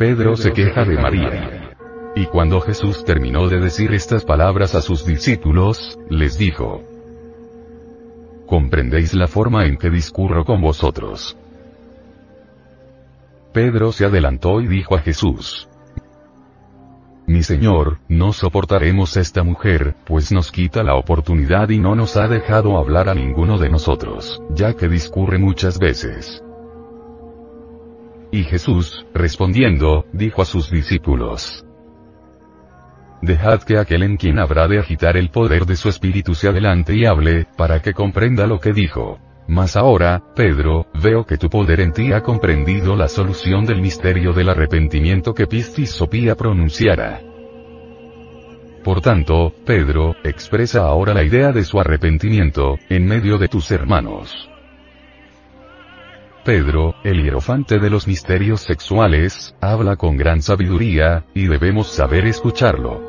Pedro se queja de María. Y cuando Jesús terminó de decir estas palabras a sus discípulos, les dijo, ¿Comprendéis la forma en que discurro con vosotros? Pedro se adelantó y dijo a Jesús, Mi Señor, no soportaremos esta mujer, pues nos quita la oportunidad y no nos ha dejado hablar a ninguno de nosotros, ya que discurre muchas veces. Y Jesús, respondiendo, dijo a sus discípulos, Dejad que aquel en quien habrá de agitar el poder de su espíritu se adelante y hable, para que comprenda lo que dijo. Mas ahora, Pedro, veo que tu poder en ti ha comprendido la solución del misterio del arrepentimiento que Pistis Sopía pronunciara. Por tanto, Pedro, expresa ahora la idea de su arrepentimiento, en medio de tus hermanos. Pedro, el hierofante de los misterios sexuales, habla con gran sabiduría, y debemos saber escucharlo.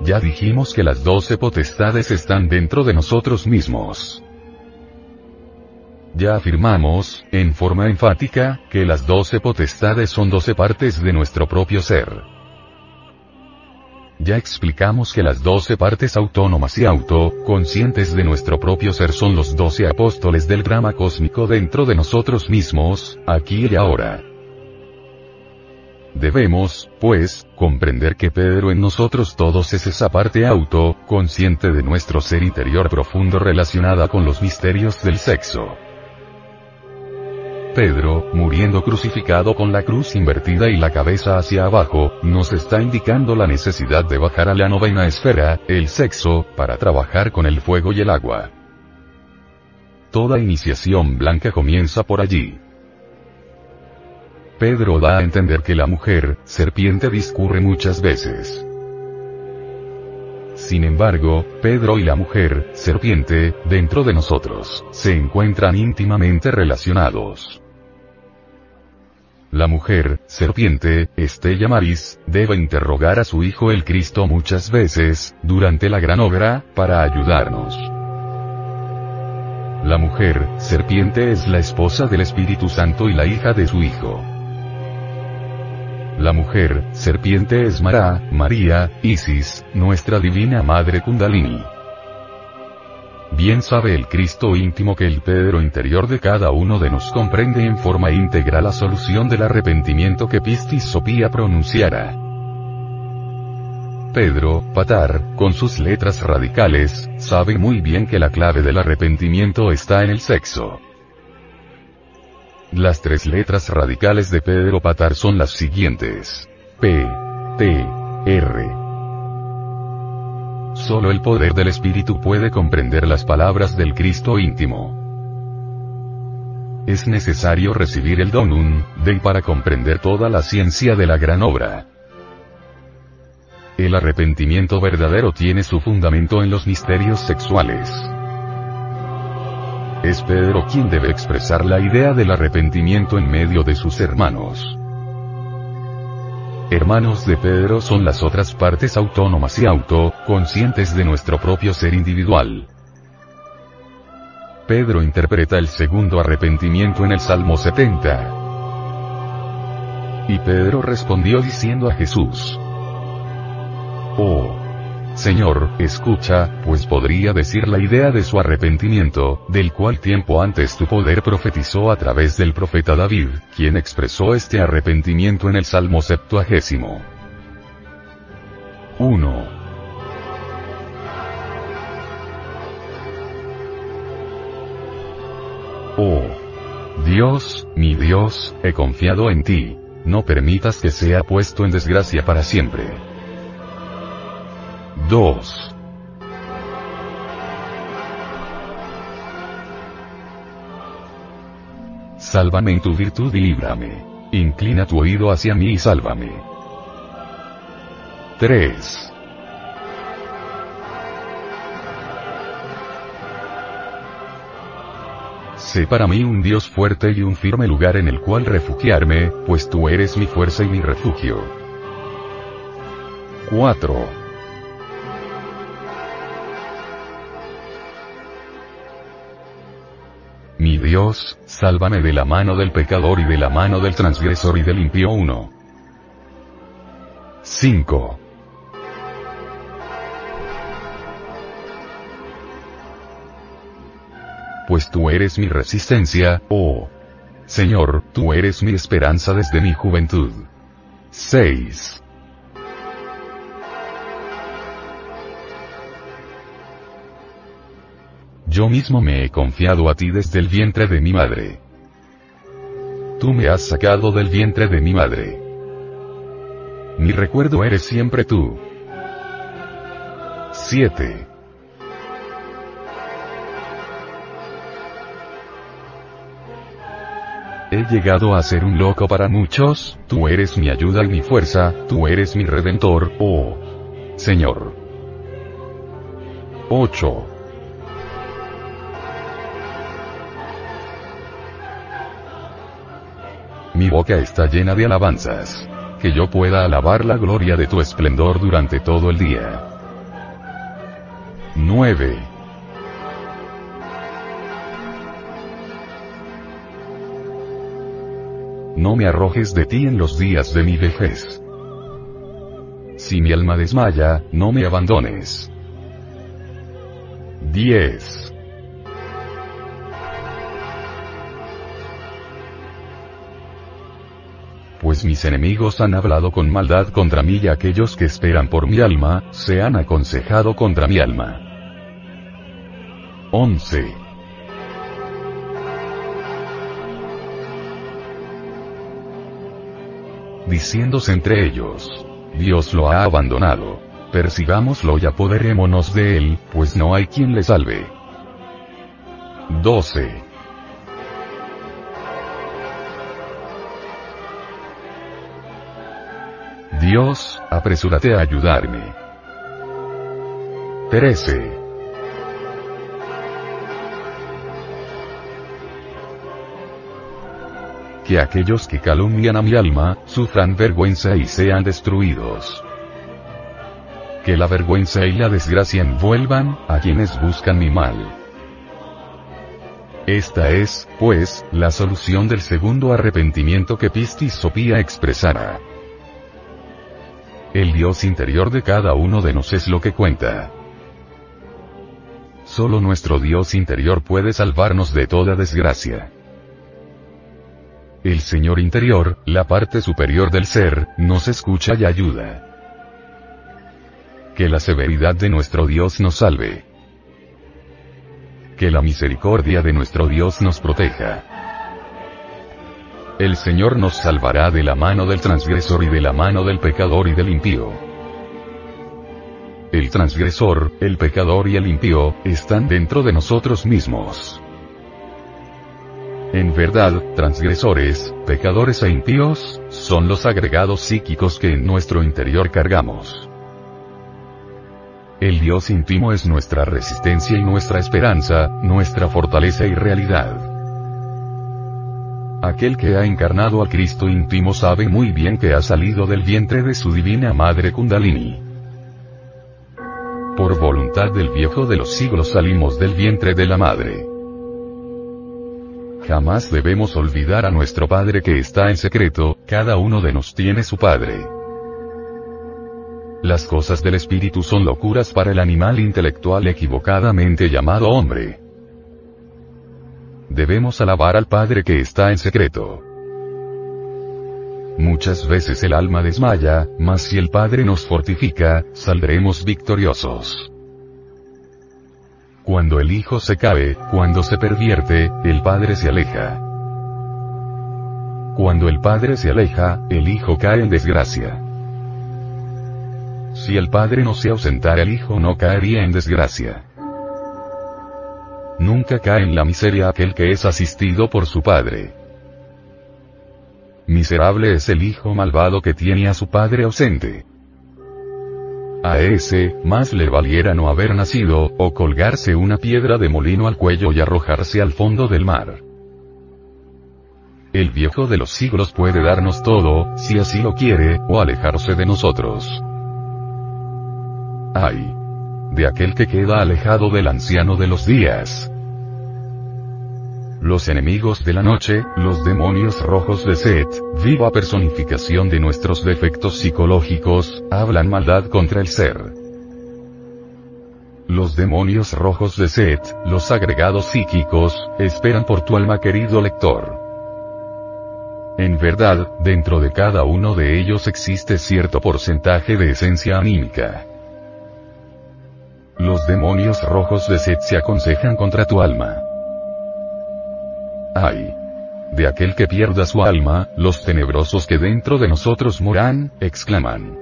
Ya dijimos que las doce potestades están dentro de nosotros mismos. Ya afirmamos, en forma enfática, que las doce potestades son doce partes de nuestro propio ser. Ya explicamos que las doce partes autónomas y auto-conscientes de nuestro propio ser son los doce apóstoles del drama cósmico dentro de nosotros mismos, aquí y ahora. Debemos, pues, comprender que Pedro en nosotros todos es esa parte auto-consciente de nuestro ser interior profundo relacionada con los misterios del sexo. Pedro, muriendo crucificado con la cruz invertida y la cabeza hacia abajo, nos está indicando la necesidad de bajar a la novena esfera, el sexo, para trabajar con el fuego y el agua. Toda iniciación blanca comienza por allí. Pedro da a entender que la mujer, serpiente discurre muchas veces. Sin embargo, Pedro y la mujer, serpiente, dentro de nosotros, se encuentran íntimamente relacionados. La mujer, serpiente, Estella Maris, debe interrogar a su hijo el Cristo muchas veces, durante la gran obra, para ayudarnos. La mujer, serpiente es la esposa del Espíritu Santo y la hija de su hijo. La mujer, serpiente es Mara, María, Isis, nuestra divina madre Kundalini. Bien sabe el Cristo íntimo que el Pedro interior de cada uno de nos comprende en forma íntegra la solución del arrepentimiento que Pistis Sopía pronunciara. Pedro, Patar, con sus letras radicales, sabe muy bien que la clave del arrepentimiento está en el sexo. Las tres letras radicales de Pedro Patar son las siguientes. P, T, R. Solo el poder del Espíritu puede comprender las palabras del Cristo íntimo. Es necesario recibir el donum, de para comprender toda la ciencia de la gran obra. El arrepentimiento verdadero tiene su fundamento en los misterios sexuales. Es Pedro quien debe expresar la idea del arrepentimiento en medio de sus hermanos. Hermanos de Pedro son las otras partes autónomas y auto-conscientes de nuestro propio ser individual. Pedro interpreta el segundo arrepentimiento en el Salmo 70. Y Pedro respondió diciendo a Jesús, Oh, Señor, escucha, pues podría decir la idea de su arrepentimiento, del cual tiempo antes tu poder profetizó a través del profeta David, quien expresó este arrepentimiento en el Salmo septuagésimo. 1. Oh. Dios, mi Dios, he confiado en ti. No permitas que sea puesto en desgracia para siempre. 2. Sálvame en tu virtud y líbrame. Inclina tu oído hacia mí y sálvame. 3. Sé para mí un Dios fuerte y un firme lugar en el cual refugiarme, pues tú eres mi fuerza y mi refugio. 4. Dios, sálvame de la mano del pecador y de la mano del transgresor y del impío 1. 5. Pues tú eres mi resistencia, oh Señor, tú eres mi esperanza desde mi juventud. 6. Yo mismo me he confiado a ti desde el vientre de mi madre. Tú me has sacado del vientre de mi madre. Mi recuerdo eres siempre tú. 7. He llegado a ser un loco para muchos, tú eres mi ayuda y mi fuerza, tú eres mi redentor, oh Señor. 8. Boca está llena de alabanzas. Que yo pueda alabar la gloria de tu esplendor durante todo el día. 9. No me arrojes de ti en los días de mi vejez. Si mi alma desmaya, no me abandones. 10. Pues mis enemigos han hablado con maldad contra mí y aquellos que esperan por mi alma, se han aconsejado contra mi alma. 11. Diciéndose entre ellos, Dios lo ha abandonado. Persigámoslo y apoderémonos de él, pues no hay quien le salve. 12. Dios, apresúrate a ayudarme. 13. Que aquellos que calumnian a mi alma, sufran vergüenza y sean destruidos. Que la vergüenza y la desgracia envuelvan, a quienes buscan mi mal. Esta es, pues, la solución del segundo arrepentimiento que Pistis Sopía expresara. El Dios interior de cada uno de nos es lo que cuenta. Solo nuestro Dios interior puede salvarnos de toda desgracia. El Señor interior, la parte superior del ser, nos escucha y ayuda. Que la severidad de nuestro Dios nos salve. Que la misericordia de nuestro Dios nos proteja. El Señor nos salvará de la mano del transgresor y de la mano del pecador y del impío. El transgresor, el pecador y el impío, están dentro de nosotros mismos. En verdad, transgresores, pecadores e impíos, son los agregados psíquicos que en nuestro interior cargamos. El Dios íntimo es nuestra resistencia y nuestra esperanza, nuestra fortaleza y realidad. Aquel que ha encarnado a Cristo íntimo sabe muy bien que ha salido del vientre de su divina madre Kundalini. Por voluntad del viejo de los siglos salimos del vientre de la madre. Jamás debemos olvidar a nuestro Padre que está en secreto, cada uno de nos tiene su Padre. Las cosas del espíritu son locuras para el animal intelectual equivocadamente llamado hombre. Debemos alabar al Padre que está en secreto. Muchas veces el alma desmaya, mas si el Padre nos fortifica, saldremos victoriosos. Cuando el Hijo se cae, cuando se pervierte, el Padre se aleja. Cuando el Padre se aleja, el Hijo cae en desgracia. Si el Padre no se ausentara el Hijo no caería en desgracia. Nunca cae en la miseria aquel que es asistido por su Padre. Miserable es el hijo malvado que tiene a su padre ausente. A ese, más le valiera no haber nacido, o colgarse una piedra de molino al cuello y arrojarse al fondo del mar. El viejo de los siglos puede darnos todo, si así lo quiere, o alejarse de nosotros. Ay. De aquel que queda alejado del anciano de los días. Los enemigos de la noche, los demonios rojos de Set, viva personificación de nuestros defectos psicológicos, hablan maldad contra el ser. Los demonios rojos de Set, los agregados psíquicos, esperan por tu alma querido lector. En verdad, dentro de cada uno de ellos existe cierto porcentaje de esencia anímica. Demonios rojos de Set se aconsejan contra tu alma. Ay. De aquel que pierda su alma, los tenebrosos que dentro de nosotros moran, exclaman.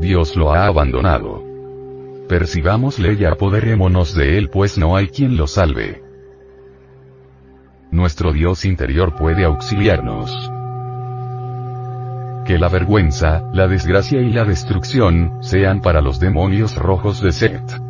Dios lo ha abandonado. Percibámosle y apoderémonos de él pues no hay quien lo salve. Nuestro Dios interior puede auxiliarnos. Que la vergüenza, la desgracia y la destrucción, sean para los demonios rojos de Set.